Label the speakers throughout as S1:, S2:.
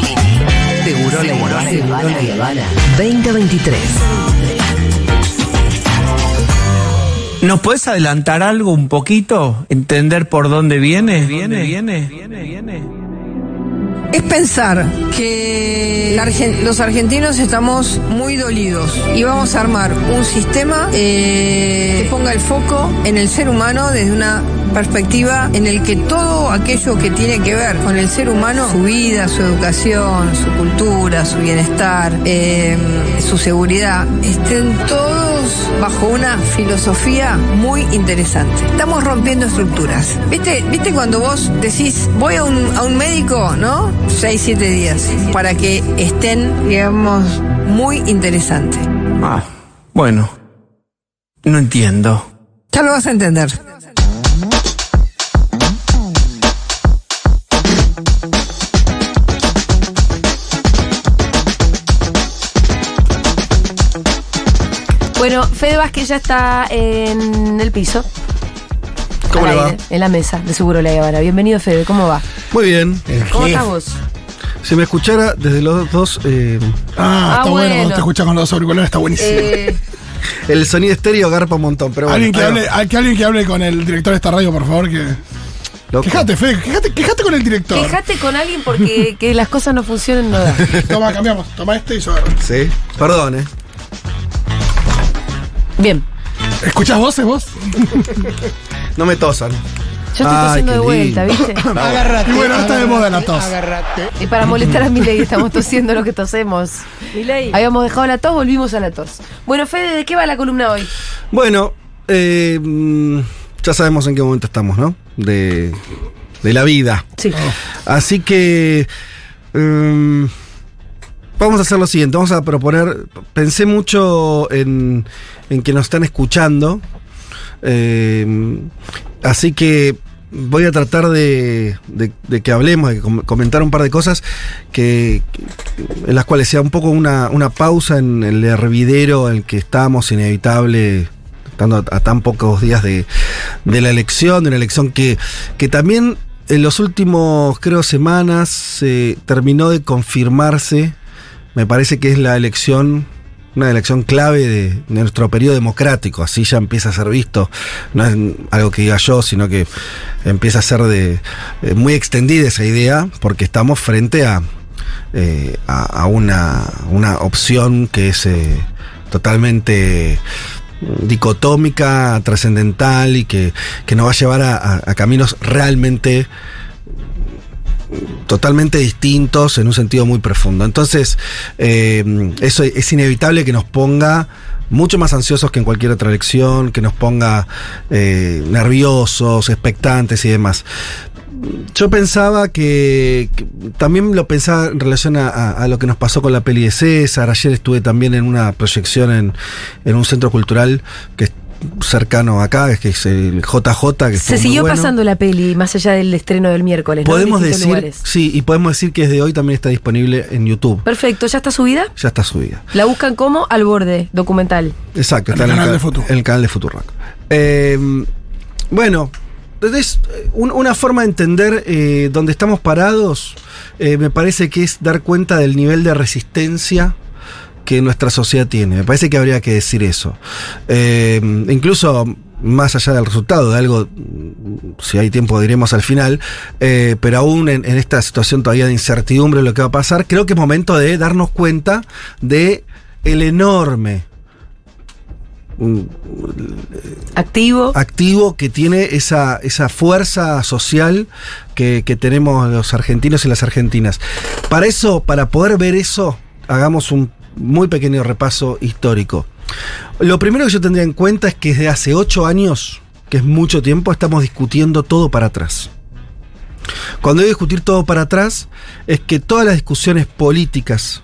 S1: Nicolini. Seguro la Habana. 2023.
S2: ¿Nos puedes adelantar algo un poquito? ¿Entender por dónde viene? ¿Viene? ¿Viene? ¿Viene? ¿Viene?
S3: Es pensar que la Argen- los argentinos estamos muy dolidos y vamos a armar un sistema eh, que ponga el foco en el ser humano desde una perspectiva en el que todo aquello que tiene que ver con el ser humano, su vida, su educación, su cultura, su bienestar, eh, su seguridad, estén todos bajo una filosofía muy interesante. Estamos rompiendo estructuras. ¿Viste, ¿Viste cuando vos decís, voy a un, a un médico, ¿no? Seis, siete días, para que estén, digamos, muy interesantes.
S2: Ah, bueno. No entiendo.
S3: Ya lo vas a entender.
S4: Fede Vázquez ya está en el piso.
S5: ¿Cómo le va?
S4: aire, En la mesa de Seguro La Habana. Bienvenido, Fede. ¿Cómo va?
S5: Muy bien.
S4: ¿Cómo estás vos?
S5: Si me escuchara desde los dos, eh,
S6: Ah,
S4: Ah,
S6: está bueno. cuando te escuchas con los auriculares, está buenísimo.
S4: Eh,
S5: el sonido estéreo garpa un montón, pero bueno.
S6: alguien, que hable,
S5: va.
S6: que alguien que hable con el director de esta radio, por favor, que.
S5: Loco.
S6: Quejate, Fe, quejate, quejate con el director.
S4: quejate con alguien porque que las cosas no funcionen no da.
S6: Toma, cambiamos. Toma este y yo agarro.
S5: Sí, perdón, eh.
S4: Bien.
S6: ¿Escuchás voces vos?
S5: No me tosan.
S4: Yo estoy
S5: Ay,
S4: tosiendo de vuelta, ¿viste?
S6: Y bueno, está de moda la tos.
S4: Y para molestar a Milei estamos tosiendo lo que tosemos. Habíamos dejado la tos, volvimos a la tos. Bueno, Fede, ¿de qué va la columna hoy?
S5: Bueno, eh, mm, ya sabemos en qué momento estamos, ¿no? De, de la vida.
S4: Sí.
S5: Así que em, vamos a hacer lo siguiente, vamos a proponer, pensé mucho en, en que nos están escuchando, em, así que voy a tratar de, que hablemos, de com- comentar un par de cosas que, en las cuales sea un poco una, una pausa en el hervidero en el que estamos, inevitable, estando a, tan pocos días de, de la elección, de una elección que, que también en los últimos, creo, semanas se terminó de confirmarse. Me parece que es la elección, una elección clave de, nuestro periodo democrático. Así ya empieza a ser visto. No es algo que diga yo, sino que empieza a ser de, eh, muy extendida esa idea, porque estamos frente a, eh, a, una, una opción que es eh, totalmente dicotómica, trascendental y que, que nos va a llevar a caminos realmente totalmente distintos en un sentido muy profundo. Entonces, eh, eso es inevitable que nos ponga mucho más ansiosos que en cualquier otra elección, que nos ponga eh, nerviosos, expectantes y demás. Yo pensaba que, también lo pensaba en relación a, lo que nos pasó con la peli de César. Ayer estuve también en una proyección en, en un centro cultural que cercano acá, que es el JJ. Que
S4: Se siguió
S5: bueno.
S4: pasando la peli más allá del estreno del miércoles.
S5: Podemos decir,
S4: lugares.
S5: sí, y podemos decir que desde hoy también está disponible en YouTube.
S4: Perfecto, ¿ya está subida?
S5: Ya está subida.
S4: La buscan como Al Borde, documental.
S5: Exacto,
S6: En
S5: está
S6: el
S5: en
S6: canal
S5: ca-
S6: de
S5: en el canal de Futurock. Eh, bueno, entonces, un- una forma de entender eh, dónde estamos parados, eh, me parece que es dar cuenta del nivel de resistencia que nuestra sociedad tiene. Me parece que habría que decir eso. Eh, incluso más allá del resultado, de algo, si hay tiempo diremos al final, eh, pero aún en, en esta situación todavía de incertidumbre de lo que va a pasar, creo que es momento de darnos cuenta de el enorme mm,
S4: Activo.
S5: activo que tiene esa, esa fuerza social que, que tenemos los argentinos y las argentinas. Para eso, para poder ver eso, hagamos un muy pequeño repaso histórico. Lo primero que yo tendría en cuenta es que desde hace ocho años, que es mucho tiempo, estamos discutiendo todo para atrás. Cuando digo discutir todo para atrás, es que todas las discusiones políticas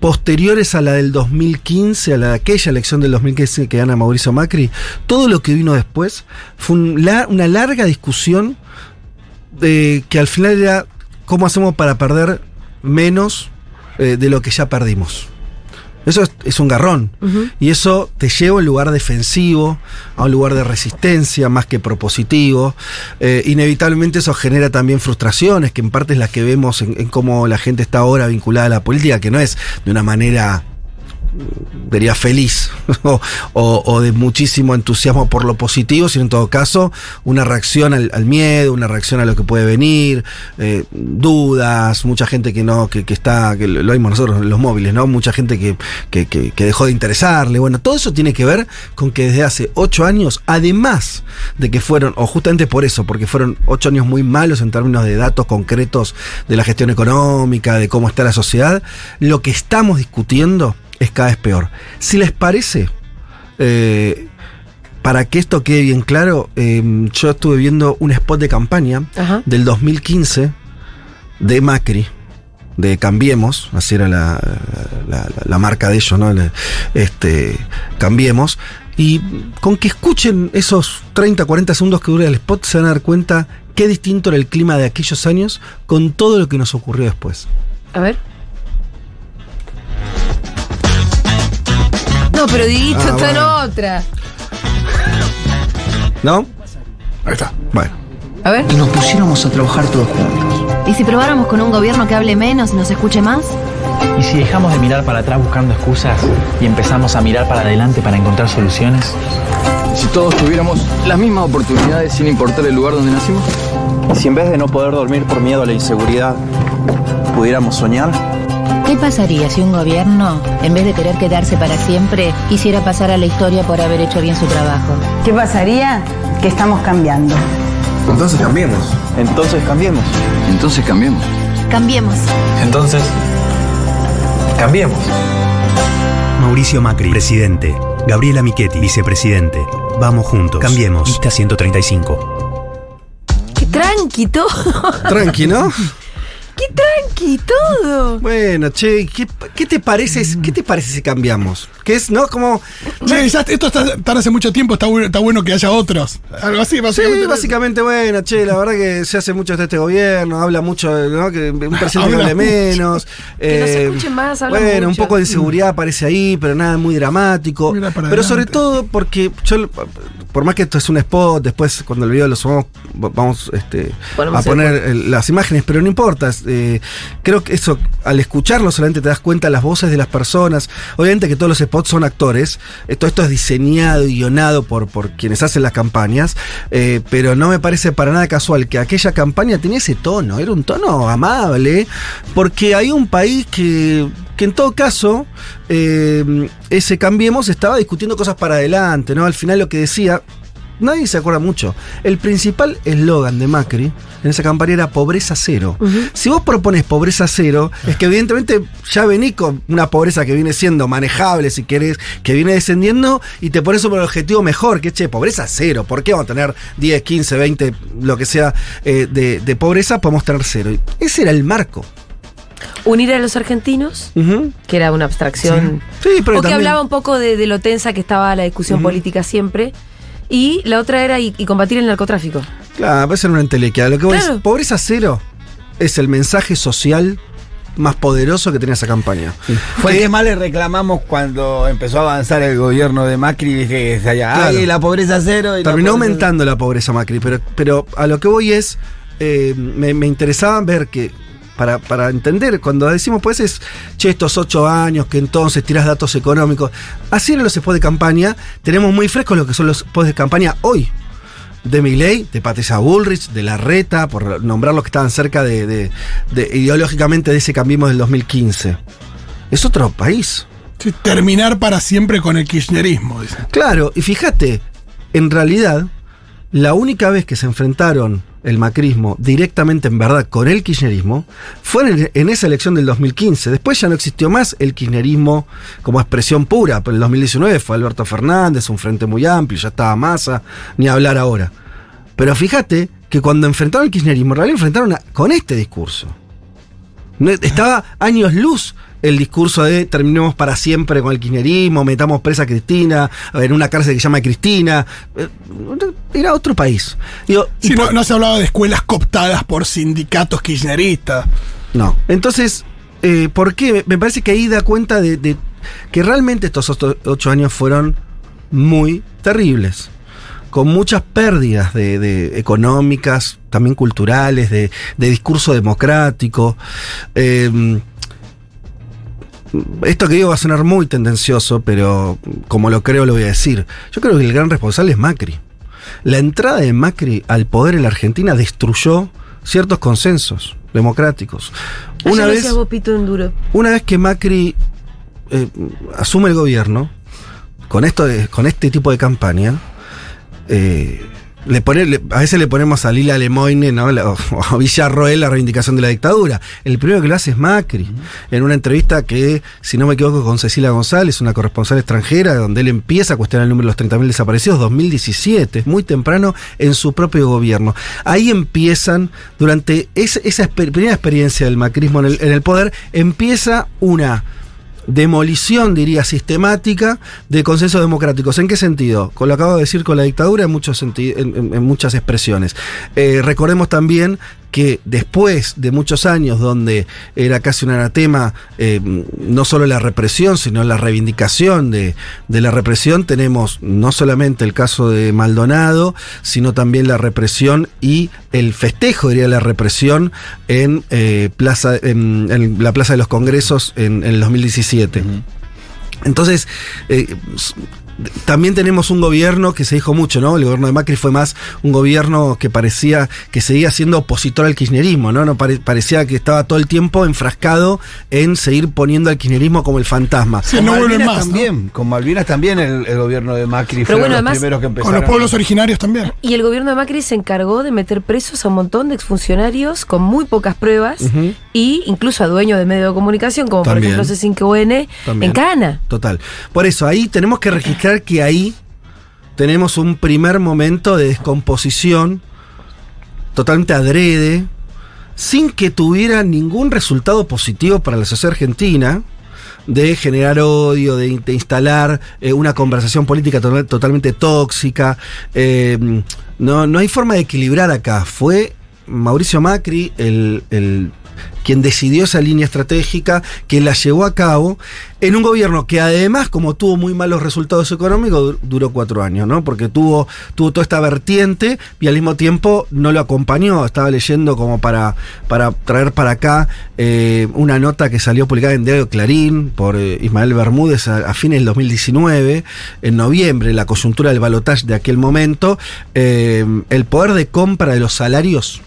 S5: posteriores a la del 2015, a la de aquella elección del 2015 que gana Mauricio Macri, todo lo que vino después fue una larga discusión de que al final era cómo hacemos para perder menos eh, de lo que ya perdimos. Eso es, es un garrón. Y eso te lleva a un lugar defensivo, a un lugar de resistencia más que propositivo. Eh, inevitablemente eso genera también frustraciones, que en parte es las que vemos en, en cómo la gente está ahora vinculada a la política, que no es de una manera diría feliz o, de muchísimo entusiasmo por lo positivo, sino en todo caso una reacción al, miedo, una reacción a lo que puede venir, eh, dudas, mucha gente que no, que, está, que lo vimos nosotros en los móviles, ¿no? Mucha gente que- que dejó de interesarle. Bueno, todo eso tiene que ver con que desde hace ocho años, además de que fueron, o justamente por eso, porque fueron ocho años muy malos en términos de datos concretos de la gestión económica, de cómo está la sociedad, lo que estamos discutiendo es cada vez peor. Si les parece, eh, para que esto quede bien claro, eh, yo estuve viendo un spot de campaña
S4: Ajá.
S5: del 2015 de Macri, de Cambiemos, así era la, la- marca de ellos, ¿no? Este, Cambiemos. Y con que escuchen esos 30, 40 segundos que dura el spot, se van a dar cuenta qué distinto era el clima de aquellos años con todo lo que nos ocurrió después.
S4: A ver. No, pero Dieguito
S5: Ah,
S4: está en
S5: bueno.
S4: otra.
S5: ¿No?
S6: Ahí está.
S5: Bueno.
S4: A ver.
S7: y nos pusiéramos a trabajar todos juntos.
S8: ¿Y si probáramos con un gobierno que hable menos y nos escuche más?
S9: ¿Y si dejamos de mirar para atrás buscando excusas y empezamos a mirar para adelante para encontrar soluciones?
S10: Si todos tuviéramos las mismas oportunidades sin importar el lugar donde nacimos.
S11: Y si en vez de no poder dormir por miedo a la inseguridad, pudiéramos soñar,
S8: ¿Qué pasaría si un gobierno, en vez de querer quedarse para siempre, quisiera pasar a la historia por haber hecho bien su trabajo?
S12: ¿Qué pasaría? Que estamos cambiando.
S11: entonces cambiemos. Entonces cambiemos.
S10: Entonces cambiemos.
S8: Cambiemos.
S9: Entonces, cambiemos.
S13: Mauricio Macri, presidente. Gabriela Michetti, vicepresidente. Vamos juntos. Cambiemos. Lista 135.
S4: Qué tranqui todo.
S5: Tranqui, ¿no?
S4: Qué tranqui todo.
S5: Bueno, che, ¿qué, qué te parece, ¿qué te parece si cambiamos? Que es, ¿no? Como...
S6: Che, ya esto está tan hace mucho tiempo, está bueno, está bueno que haya otros. Algo así, básicamente.
S5: Sí, básicamente, bueno, che, la verdad que se hace mucho de este gobierno, habla mucho, ¿no? Que un presidente que
S6: Habla
S5: hable menos.
S4: Que no se
S5: eh,
S4: escuche más, habla
S5: Bueno, un
S4: mucho.
S5: poco de inseguridad aparece ahí, pero nada muy dramático.
S6: Mira para
S5: Pero sobre
S6: adelante.
S5: todo porque yo, por más que esto es un spot, después cuando el video lo subamos, vamos este,
S4: Ponemos
S5: a
S4: el
S5: poner el- las imágenes, pero no importa. es, eh, creo que eso, al escucharlo solamente te das cuenta las voces de las personas. Obviamente que todos los spots son actores. eh, Todo esto es diseñado y guionado por, por quienes hacen las campañas. eh, pero no me parece para nada casual que aquella campaña tenía ese tono. Era un tono amable. Porque hay un país que, que en todo caso, ese Cambiemos estaba discutiendo cosas para adelante. ¿no? Al final lo que decía nadie se acuerda mucho. El principal eslogan de Macri en esa campaña era pobreza cero. Si vos propones pobreza cero, es que evidentemente ya venís con una pobreza que viene siendo manejable, si querés, que viene descendiendo y te pones por el objetivo mejor, que es, che, pobreza cero. ¿Por qué vamos a tener 10, 15, 20, lo que sea eh, de, de pobreza? Podemos tener cero. Y Ese era el marco.
S4: Unir a los argentinos, que era una abstracción.
S5: Sí, pero
S4: o que
S5: también-
S4: hablaba un poco de, de lo tensa que estaba la discusión política siempre. Y la otra era y, y combatir el narcotráfico.
S5: Claro, puede ser una entelequia. Lo que voy
S4: Claro.
S5: es, pobreza cero es el mensaje social más poderoso que tenía esa campaña.
S14: Fue el que más le reclamamos cuando empezó a avanzar el gobierno de Macri, viste que se allá,
S5: Claro.
S14: ay, la pobreza cero. y la
S5: Terminó
S14: pobreza-
S5: aumentando la pobreza Macri, pero, pero a lo que voy es, eh, me, me interesaba ver que, para, para entender, cuando decimos pues es, che, estos ocho años, que entonces tiras datos económicos, así eran los spots de campaña, tenemos muy frescos lo que son los spots de campaña hoy. De Milei, de Patricia Bullrich, de Larreta, por nombrar los que estaban cerca de, de- de- ideológicamente de ese cambiemos del 2015. Es otro país.
S6: Sí, terminar para siempre con el kirchnerismo, dice.
S5: Claro, y fíjate, en realidad, la única vez que se enfrentaron el macrismo directamente en verdad con el kirchnerismo fue en, esa elección del 2015. Después ya no existió más el kirchnerismo como expresión pura. Pero en el 2019 fue Alberto Fernández, un frente muy amplio, ya estaba Massa, ni hablar ahora. Pero fíjate que cuando enfrentaron el kirchnerismo, en realidad enfrentaron con este discurso. Estaba años luz el discurso de terminemos para siempre con el kirchnerismo, metamos presa a Cristina, en una cárcel que se llama Cristina. Eh, Era otro país. Digo, y
S6: Sí, no, no se hablaba de escuelas cooptadas por sindicatos kirchneristas.
S5: no. Entonces, eh, ¿por qué? Me parece que ahí da cuenta de, de que realmente estos ocho, ocho años fueron muy terribles con muchas pérdidas de, de económicas, también culturales, de, de discurso democrático. Eh, esto que digo va a sonar muy tendencioso, pero como lo creo lo voy a decir. Yo creo que el gran responsable es Macri. La entrada de Macri al poder en la Argentina destruyó ciertos consensos democráticos. Una vez, una que Macri eh, asume el gobierno, con, esto de- con este tipo de campaña, eh, le pone, le- a veces le ponemos a Lila Lemoyne ¿no? La- o, a Villarroel la reivindicación de la dictadura. El primero que lo hace es Macri. En una entrevista que, si no me equivoco, con Cecilia González, una corresponsal extranjera, donde él empieza a cuestionar el número de los 30.000 desaparecidos, 2017, es muy temprano en su propio gobierno. Ahí empiezan, durante esa, esa exper- primera experiencia del macrismo en el, en el poder, empieza una demolición, diría, sistemática de consensos democráticos. ¿En qué sentido? Con lo acabo de decir con la dictadura en, muchos en- en muchas expresiones. Eh, recordemos también que después de muchos años donde era casi un anatema eh, no solo la represión, sino la reivindicación de, de la represión, tenemos no solamente el caso de Maldonado, sino también la represión y el festejo, diría la represión, en, eh, plaza, en, en la Plaza de los Congresos en, en el 2017. Entonces, eh, también tenemos un gobierno que se dijo mucho, ¿no? El gobierno de Macri fue más un gobierno que parecía que seguía siendo opositor al kirchnerismo, ¿no? no pare- parecía que estaba todo el tiempo enfrascado en seguir poniendo al kirchnerismo como el fantasma.
S14: con Malvinas también, con Malvinas también el, el gobierno de Macri
S4: Pero
S14: fueron
S4: bueno,
S14: los
S4: además-
S14: primeros que
S6: Con
S14: empezaron.
S6: los pueblos originarios también.
S4: Y el gobierno de Macri se encargó de meter presos a un montón de exfuncionarios con muy pocas pruebas
S5: Ujú.
S4: y incluso a dueños de medios de comunicación, como
S5: También.
S4: por ejemplo C5N,
S5: También.
S4: en Cana.
S5: Total. Por eso, ahí tenemos que registrar que ahí tenemos un primer momento de descomposición totalmente adrede, sin que tuviera ningún resultado positivo para la sociedad argentina, de generar odio, de, in- de instalar eh, una conversación política to- totalmente tóxica. Eh, no, no hay forma de equilibrar acá. Fue Mauricio Macri el- quien decidió esa línea estratégica, quien la llevó a cabo, en un gobierno que además, como tuvo muy malos resultados económicos, dur- duró cuatro años, ¿no? Porque tuvo, tuvo toda esta vertiente y al mismo tiempo no lo acompañó. Estaba leyendo como para, para traer para acá eh, una nota que salió publicada en Diario Clarín por eh, Ismael Bermúdez a, a fines del 2019, en noviembre, la coyuntura del balotaje de aquel momento, eh, el poder de compra de los salarios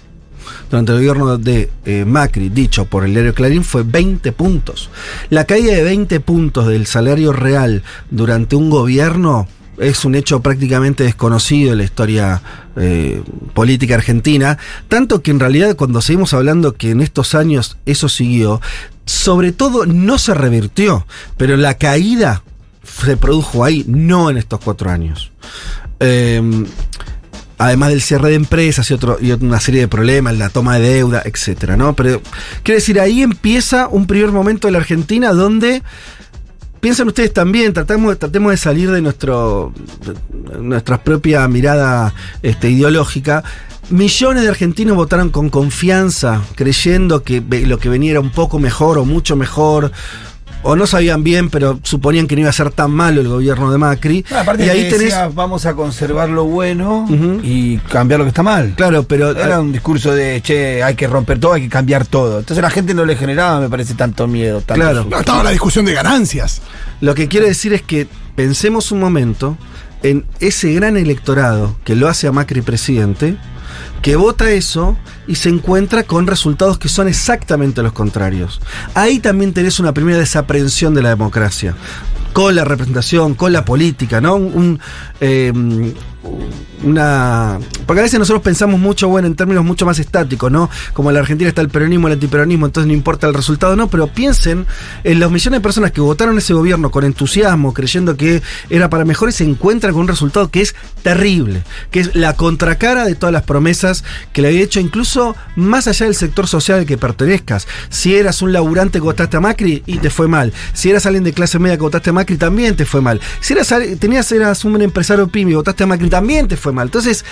S5: durante el gobierno de eh, Macri, dicho por el diario Clarín, fue 20 puntos. La caída de 20 puntos del salario real durante un gobierno es un hecho prácticamente desconocido en la historia eh, política argentina, tanto que en realidad cuando seguimos hablando que en estos años eso siguió, sobre todo no se revirtió, pero la caída se produjo ahí, no en estos cuatro años. Eh, además del cierre de empresas y, otro, y una serie de problemas, la toma de deuda, etcétera, ¿no? Pero quiero decir, ahí empieza un primer momento de la Argentina donde piensen ustedes también, tratemos de salir de nuestro nuestra propia mirada este, ideológica. Millones de argentinos votaron con confianza, creyendo que lo que venía era un poco mejor o mucho mejor. O no sabían bien, pero suponían que no iba a ser tan malo el gobierno de Macri.
S14: No, aparte
S5: y ahí
S14: que
S5: tenés.
S14: decía, vamos a conservar lo bueno y cambiar lo que está mal.
S5: Claro, pero
S14: Era un discurso de, che, hay que romper todo, hay que cambiar todo. Entonces a la gente no le generaba, me parece, tanto miedo. Tanto
S5: Claro.
S6: No, estaba la discusión de ganancias.
S5: Lo que quiero decir es que pensemos un momento en ese gran electorado que lo hace a Macri presidente, que vota eso y se encuentra con resultados que son exactamente los contrarios. Ahí también tenés una primera desaprensión de la democracia. Con la representación, con la política, ¿no? Un, eh, una. Porque a veces nosotros pensamos mucho, bueno, en términos mucho más estáticos, ¿no? Como en la Argentina está el peronismo, el antiperonismo, entonces no importa el resultado, no, pero piensen en los millones de personas que votaron ese gobierno con entusiasmo, creyendo que era para mejor y se encuentran con un resultado que es terrible, que es la contracara de todas las promesas que le había hecho, incluso más allá del sector social al que pertenezcas. Si eras un laburante que votaste a Macri y te fue mal. Si eras alguien de clase media que votaste a Macri, también te fue mal. Si eras, tenías, eras un empresario pyme y votaste a Macri, también te fue mal. Entonces,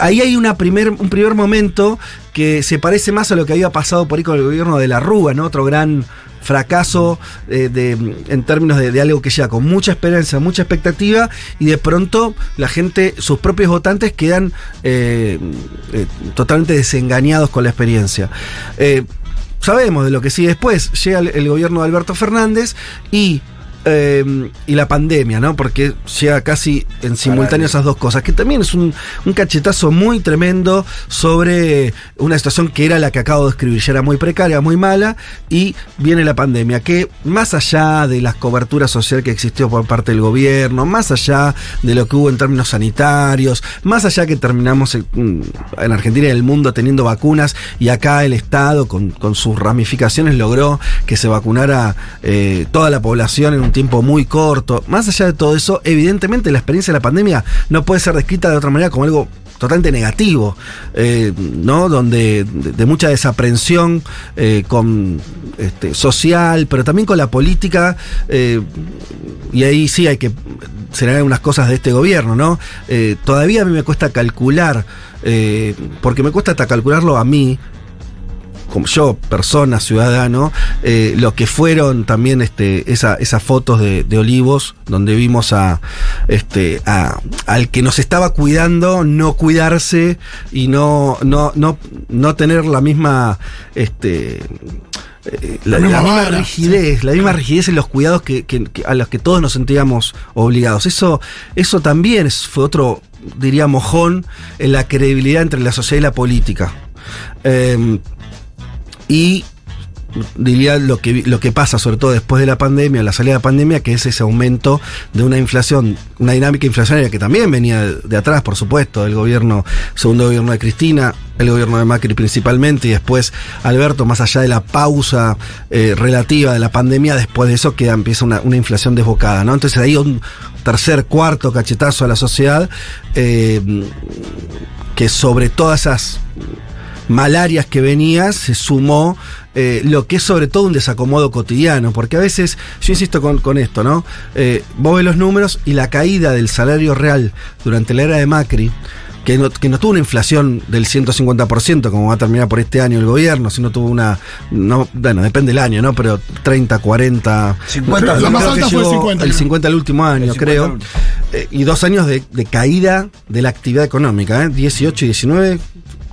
S5: ahí hay una primer, un primer momento que se parece más a lo que había pasado por ahí con el gobierno de la Rúa, ¿no? Otro gran fracaso eh, de, en términos de, algo que llega con mucha esperanza, mucha expectativa, y de pronto la gente, sus propios votantes quedan eh, eh, totalmente desengañados con la experiencia. Sabemos de lo que sigue después. Llega el, el gobierno de Alberto Fernández y eh, y la pandemia, ¿no? Porque llega casi en simultáneo esas dos cosas, que también es un, un cachetazo muy tremendo sobre una situación que era la que acabo de escribir, ya era muy precaria, muy mala, y viene la pandemia, que más allá de las coberturas social que existió por parte del gobierno, más allá de lo que hubo en términos sanitarios, más allá que terminamos en, en Argentina y en el mundo teniendo vacunas, y acá el Estado, con, con sus ramificaciones, logró que se vacunara eh, toda la población en un tiempo muy corto. Más allá de todo eso, evidentemente la experiencia de la pandemia no puede ser descrita de otra manera como algo totalmente negativo, eh, ¿no? Donde de, mucha desaprensión eh, con este, social, pero también con la política, eh, y ahí sí hay que señalar unas cosas de este gobierno, ¿no? Todavía a mí me cuesta calcular, porque me cuesta hasta calcularlo a mí, como yo, persona, ciudadano, eh, lo que fueron también este, esa, esas fotos de, de, Olivos, donde vimos a, este, a, al que nos estaba cuidando, no cuidarse y no, no, no, no tener la misma, este, eh, la, la, misma rigidez, la misma rigidez en los cuidados que, que, que, a los que todos nos sentíamos obligados. Eso, eso también fue otro, diría, mojón en la credibilidad entre la sociedad y la política. Eh, y diría lo que, lo que pasa, sobre todo después de la pandemia, la salida de la pandemia, que es ese aumento de una inflación, una dinámica inflacionaria que también venía de, atrás, por supuesto, del gobierno, segundo gobierno de Cristina, el gobierno de Macri principalmente, y después Alberto, más allá de la pausa eh, relativa de la pandemia, después de eso queda, empieza una, una inflación desbocada, ¿no? Entonces ahí un tercer, cuarto cachetazo a la sociedad, eh, que sobre todas esas malarias que venía se sumó eh, lo que es sobre todo un desacomodo cotidiano, porque a veces, yo insisto con, con esto, ¿no? Eh, vos ves los números y la caída del salario real durante la era de Macri, que no, que no, tuvo una inflación del 150%, como va a terminar por este año el gobierno, sino tuvo una, no, bueno, depende del año, ¿no? Pero 30, 40,
S6: 50, la más alta fue el 50.
S5: El 50 el último año, creo. Eh, y dos años de, de, caída de la actividad económica, ¿eh? 18 y 19,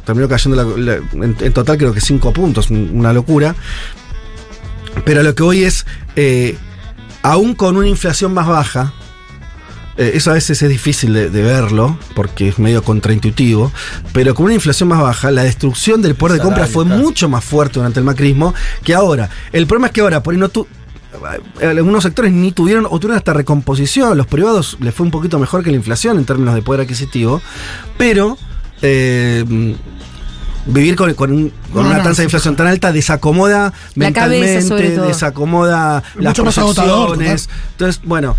S5: terminó cayendo la, la, en, en, total creo que 5 puntos, una locura. Pero lo que hoy es, eh, aún con una inflación más baja, eh, eso a veces es difícil de, de, verlo, porque es medio contraintuitivo, pero con una inflación más baja, la destrucción del poder de compra fue mucho más fuerte durante el macrismo que ahora. El problema es que ahora, por ahí no tú algunos sectores ni tuvieron o tuvieron hasta recomposición, los privados les fue un poquito mejor que la inflación en términos de poder adquisitivo, pero eh, vivir con, con, un, con no, una no, tasa de inflación tan alta desacomoda
S4: la
S5: mentalmente, desacomoda las proyecciones. Entonces, bueno,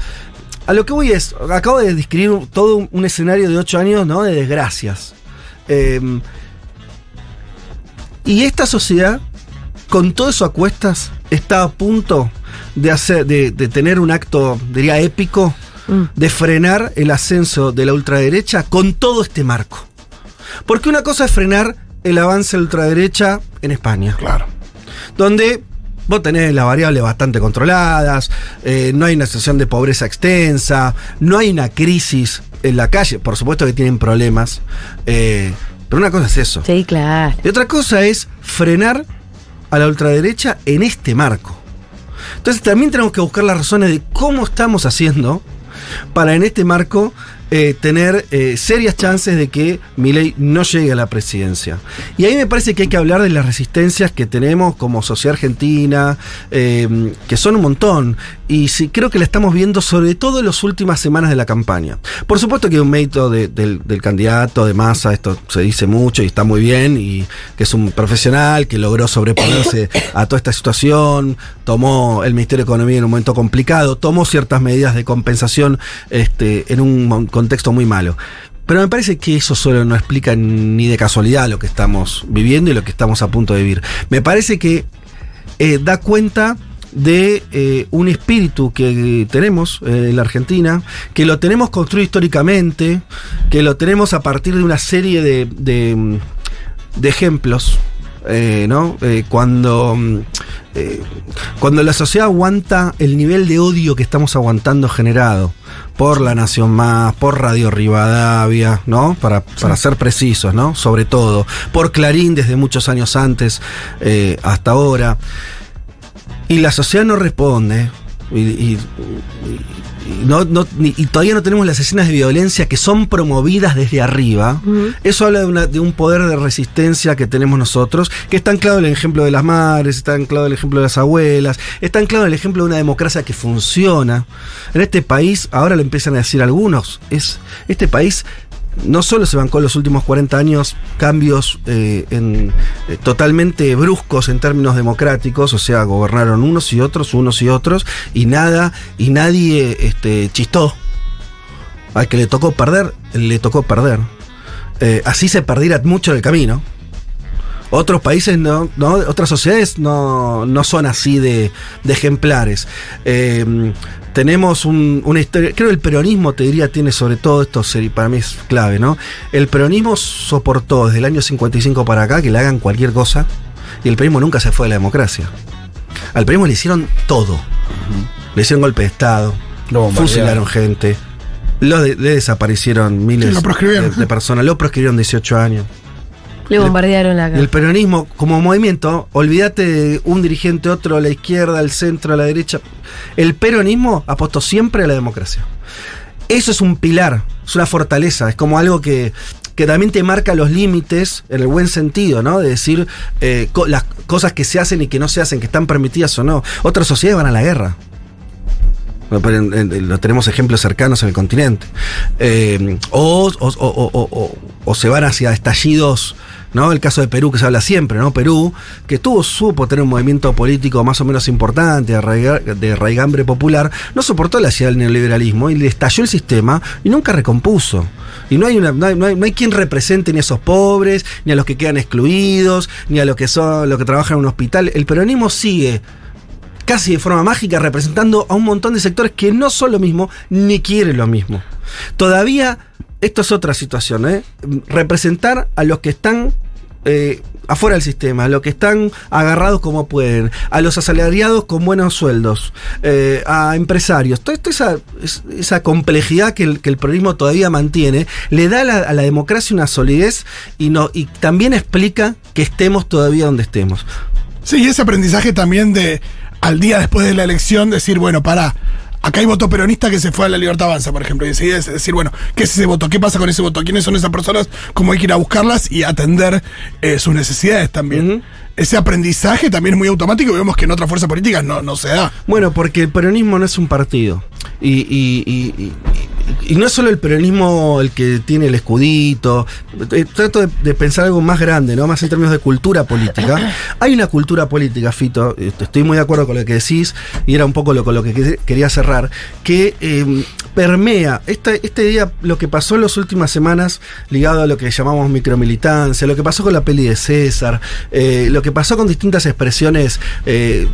S5: a lo que voy es, acabo de describir todo un, un escenario de ocho años ¿no? de desgracias. Eh, y esta sociedad, con todo eso a cuestas, está a punto de, hacer, de, de tener un acto, diría, épico, mm. de frenar el ascenso de la ultraderecha con todo este marco. Porque una cosa es frenar el avance de la ultraderecha en España.
S6: Claro.
S5: Donde vos tenés las variables bastante controladas, eh, no hay una situación de pobreza extensa, no hay una crisis en la calle. Por supuesto que tienen problemas. Eh, pero una cosa es eso.
S4: Sí, claro.
S5: Y otra cosa es frenar a la ultraderecha en este marco. Entonces también tenemos que buscar las razones de cómo estamos haciendo para en este marco eh, tener eh, serias chances de que Milei no llegue a la presidencia. Y ahí me parece que hay que hablar de las resistencias que tenemos como sociedad argentina, eh, que son un montón. Y sí, creo que la estamos viendo sobre todo en las últimas semanas de la campaña. Por supuesto que un mérito de, de, del candidato de masa, esto se dice mucho y está muy bien, y que es un profesional que logró sobreponerse a toda esta situación, tomó el Ministerio de Economía en un momento complicado, tomó ciertas medidas de compensación este, en un contexto muy malo. Pero me parece que eso solo no explica ni de casualidad lo que estamos viviendo y lo que estamos a punto de vivir. Me parece que eh, da cuenta de eh, un espíritu que tenemos eh, en la Argentina, que lo tenemos construido históricamente, que lo tenemos a partir de una serie de, de, de ejemplos. eh, ¿no? Cuando, cuando la sociedad aguanta el nivel de odio que estamos aguantando generado por La Nación Más, por Radio Rivadavia, ¿no? Para, para ser precisos, ¿no? Sobre todo, por Clarín desde muchos años antes hasta ahora. Y la sociedad no responde. Y, y- y no, no- y todavía no tenemos las escenas de violencia que son promovidas desde arriba. Eso habla de, una- de un poder de resistencia que tenemos nosotros, que está anclado en el ejemplo de las madres, está anclado en el ejemplo de las abuelas, está anclado en el ejemplo de una democracia que funciona. En este país, ahora lo empiezan a decir algunos, es este país no solo se bancó en los últimos 40 años cambios eh, en- eh, totalmente bruscos en términos democráticos, o sea, gobernaron unos y otros, unos y otros, y nada, y nadie este, chistó. Al que le tocó perder, le tocó perder. Eh, así se perdiera mucho en el camino. Otros países no, no otras sociedades no, no son así de, de ejemplares. Eh, tenemos un- una historia, creo que el peronismo, te diría, tiene sobre todo esto, para mí es clave, ¿no? El peronismo soportó desde el año 55 para acá que le hagan cualquier cosa y el peronismo nunca se fue de la democracia. Al peronismo le hicieron todo. Le hicieron golpe de Estado, fusilaron gente, lo de- le desaparecieron miles
S6: lo
S5: de, de personas, lo proscribieron 18 años.
S4: Le bombardearon la
S5: el peronismo como movimiento, olvídate de un dirigente, otro a la izquierda, al centro, a la derecha. El peronismo apostó siempre a la democracia. Eso es un pilar, es una fortaleza, es como algo que, que también te marca los límites en el buen sentido, ¿no? De decir eh, co- las cosas que se hacen y que no se hacen, que están permitidas o no. Otras sociedades van a la guerra. Lo tenemos ejemplos cercanos en el continente. Eh, o, se van hacia estallidos, ¿no? El caso de Perú que se habla siempre, ¿no? Perú, que tuvo, supo tener un movimiento político más o menos importante, de raigambre popular, no soportó la ciudad del neoliberalismo y le estalló el sistema y nunca recompuso. Y no hay, una, no, hay, no hay- no hay quien represente ni a esos pobres, ni a los que quedan excluidos, ni a los que son, los que trabajan en un hospital. El peronismo sigue casi de forma mágica representando a un montón de sectores que no son lo mismo ni quieren lo mismo. Todavía, esto es otra situación, ¿eh? representar a los que están eh, afuera del sistema, a los que están agarrados como pueden, a los asalariados con buenos sueldos, eh, a empresarios, toda toda esa, es- esa complejidad que el, que el todavía mantiene, le da a la, a la democracia una solidez y, no, y también explica que estemos todavía donde estemos.
S6: Sí, ese aprendizaje también de al día después de la elección decir, bueno, para, acá hay voto peronista que se fue a la Libertad Avanza, por ejemplo, y enseguida es decir, bueno, ¿qué es ese voto? ¿Qué pasa con ese voto? ¿Quiénes son esas personas? ¿Cómo hay que ir a buscarlas y atender eh, sus necesidades también? Ese aprendizaje también es muy automático y vemos que en otras fuerzas políticas no, no se da.
S5: Bueno, porque el peronismo no es un partido. Y, y- y- y- y no es solo el peronismo el que tiene el escudito. Eh, Trato de, de pensar algo más grande, ¿no? Más en términos de cultura política. Hay una cultura política, Fito, eh, estoy muy de acuerdo con lo que decís, y era un poco lo, con lo que que- quería cerrar, que eh, permea este, este día, lo que pasó en las últimas semanas, ligado a lo que llamamos micromilitancia, lo que pasó con la peli de César, eh, lo que pasó con distintas expresiones eh,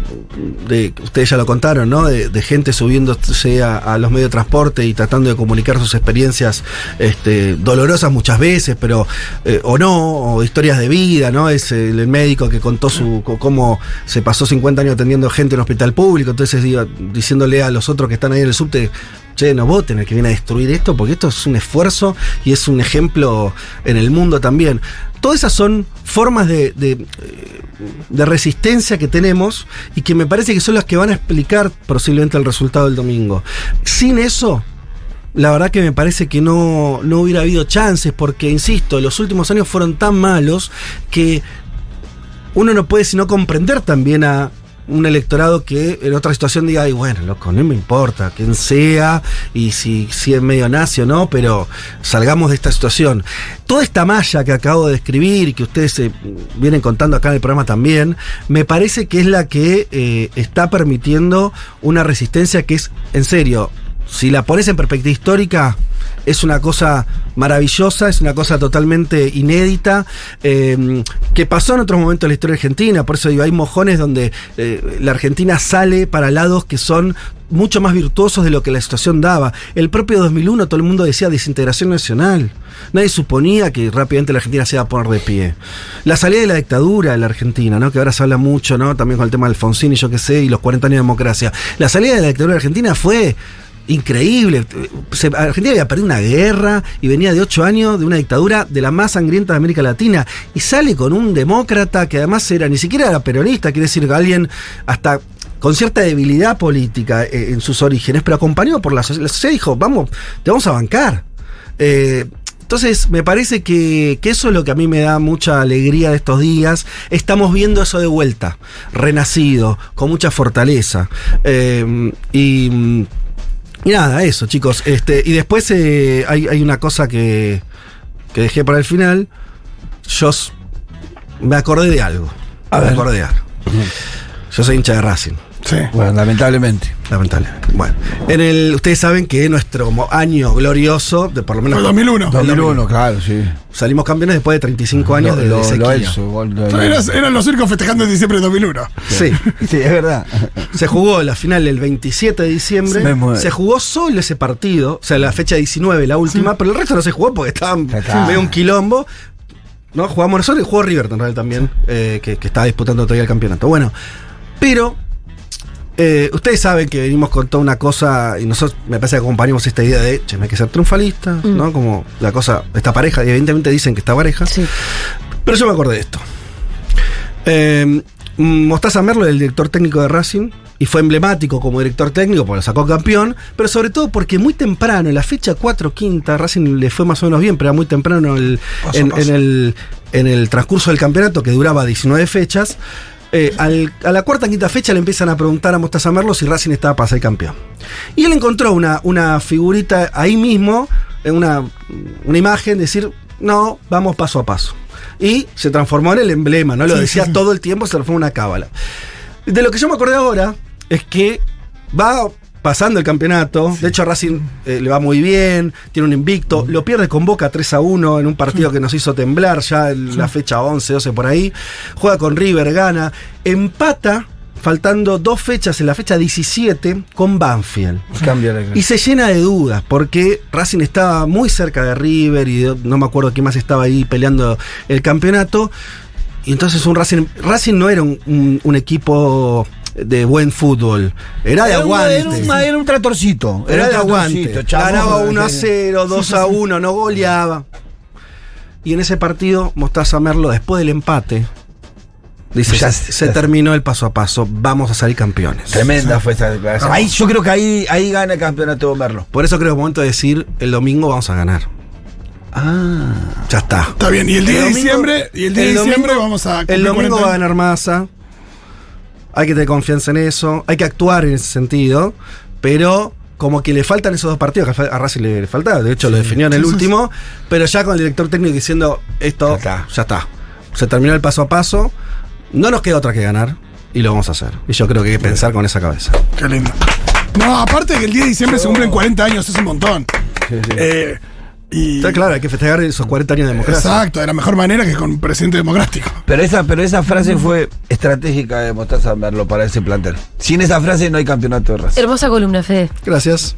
S5: de, ustedes ya lo contaron, ¿no? De, de gente subiéndose a, a los medios de transporte y tratando de comunicar sus experiencias este, dolorosas muchas veces, pero eh, o no, o historias de vida, ¿no? Es el, médico que contó su cómo se pasó 50 años atendiendo gente en hospital público, entonces iba diciéndole a los otros que están ahí en el subte, che, no voten el que viene a destruir esto, porque esto es un esfuerzo y es un ejemplo en el mundo también. Todas esas son formas de resistencia que tenemos y que me parece que son las que van a explicar posiblemente el resultado del domingo. Sin eso, la verdad que me parece que no, no hubiera habido chances, porque, insisto, los últimos años fueron tan malos que uno no puede sino comprender también a un electorado que en otra situación diga, ay, bueno, loco, no me importa quién sea y si, si es medio nazi o no, pero salgamos de esta situación. Toda esta malla que acabo de describir y que ustedes eh, vienen contando acá en el programa también, me parece que es la que eh, está permitiendo una resistencia que es, en serio, si la pones en perspectiva histórica, es una cosa maravillosa, es una cosa totalmente inédita, eh, que pasó en otros momentos de la historia argentina, por eso digo, hay mojones donde eh, la Argentina sale para lados que son mucho más virtuosos de lo que la situación daba. El propio 2001 todo el mundo decía desintegración nacional. Nadie suponía que rápidamente la Argentina se iba a poner de pie. La salida de la dictadura de la Argentina, ¿no? que ahora se habla mucho, ¿no? también con el tema de Alfonsín y yo qué sé, y los 40 años de democracia. La salida de la dictadura de Argentina fue increíble. Argentina había perdido una guerra y venía de ocho años de una dictadura de la más sangrienta de América Latina. Y sale con un demócrata que además era ni siquiera era peronista, quiere decir que alguien hasta con cierta debilidad política eh, en sus orígenes, pero acompañado por la sociedad. La sociedad dijo, vamos, te vamos a bancar. Eh, entonces, me parece que, que eso es lo que a mí me da mucha alegría de estos días. Estamos viendo eso de vuelta, renacido, con mucha fortaleza. Eh, y, y nada, eso, chicos. Este, y después eh, hay, hay una cosa que, que dejé para el final. Yo me acordé de algo. me acordé de algo. Yo soy hincha de Racing.
S6: Sí.
S14: Bueno, lamentablemente.
S5: Lamentablemente. Bueno, en el, ustedes saben que nuestro año glorioso, de por lo menos.
S6: Fue 2001.
S14: 2001, claro, sí.
S5: Salimos campeones después de 35 años de,
S14: Lo-
S5: de
S14: lo-
S5: sequía.
S14: lo
S6: Eran, los circos festejando en diciembre de 2001.
S5: Sí.
S14: Sí, es verdad.
S5: Se jugó la final el 27 de diciembre. Se jugó solo ese partido, o sea, la fecha 19, la última, pero el resto no se jugó porque estaban medio un quilombo. ¿no? Jugamos nosotros y jugó River en realidad también, eh, que, que estaba disputando todavía el campeonato. Bueno, pero eh, ustedes saben que venimos con toda una cosa, y nosotros me parece que acompañamos esta idea de, che, no hay que ser triunfalista,
S4: Mm.
S5: ¿no? Como la cosa, esta pareja, y evidentemente dicen que está pareja.
S4: Sí.
S5: Pero yo me acordé de esto. Eh, Mostaza Merlo, el director técnico de Racing, y fue emblemático como director técnico porque lo sacó campeón, pero sobre todo porque muy temprano, en la fecha 4 quinta, Racing le fue más o menos bien, pero era muy temprano el-
S6: Paso a
S5: en,
S6: paso.
S5: en el, en el transcurso del campeonato, que duraba 19 fechas. Eh, al- a la cuarta quinta fecha le empiezan a preguntar a Mostaza Merlo si Racing estaba para ser campeón. Y él encontró una, una figurita ahí mismo, una, una imagen, decir, no, vamos paso a paso. Y se transformó en el emblema, ¿no? Lo
S6: Sí,
S5: decía
S6: sí.
S5: todo el tiempo, se transformó en una cábala. De lo que yo me acordé ahora es que va pasando el campeonato. De hecho, Racing eh, le va muy bien, tiene un invicto. Lo pierde con Boca 3 a 1 en un partido que nos hizo temblar ya en la fecha 11, 12 por ahí. Juega con River, gana. Empata, faltando dos fechas en la fecha 17, con Banfield. Y se llena de dudas, porque Racing estaba muy cerca de River y de- no me acuerdo quién más estaba ahí peleando el campeonato. Y entonces un Racing. Racing no era un, un- un equipo de buen fútbol, era de
S14: Era un-
S5: aguante.
S14: Era un, era un tratorcito.
S5: Era de
S14: un
S5: aguante. Ganaba 1 a 0, 2 a 1, no goleaba. Y en ese partido, Mostaza Merlo, después del empate, dice:
S14: Ya
S5: se, terminó el paso a paso, vamos a salir campeones.
S14: Tremenda fue esa declaración. Ahí, yo creo que ahí, ahí gana el campeonato de Merlo.
S5: Por eso creo que es momento de decir: el domingo vamos a ganar.
S14: Ah.
S5: Ya está.
S6: Está bien, y el día de
S5: domingo-
S6: diciembre, y el día de
S5: domingo-
S6: diciembre vamos a
S5: El domingo
S6: 40
S5: va a ganar masa. Hay que tener confianza en eso. Hay que actuar en ese sentido. Pero como que le faltan esos dos partidos que a Racing le, le faltaba. De hecho, lo definió en el
S6: Sí, sí,
S5: último. Pero ya con el director técnico diciendo esto,
S14: Ya
S5: ya está. Se terminó el paso a paso. No nos queda otra que ganar. Y lo vamos a hacer. Y yo creo que hay que pensar con esa cabeza.
S6: Qué lindo. No, aparte que el día de diciembre se cumplen 40 años, es un montón. Eh, y,
S5: Está claro, hay que festejar esos 40 años de democracia.
S6: exacto, de la mejor manera que con un presidente democrático.
S14: Pero esa, pero esa frase fue estratégica de Mostaza Merlo para ese plantel. Sin esa frase no hay campeonato de Racing.
S4: Hermosa columna, Fede.
S5: Gracias.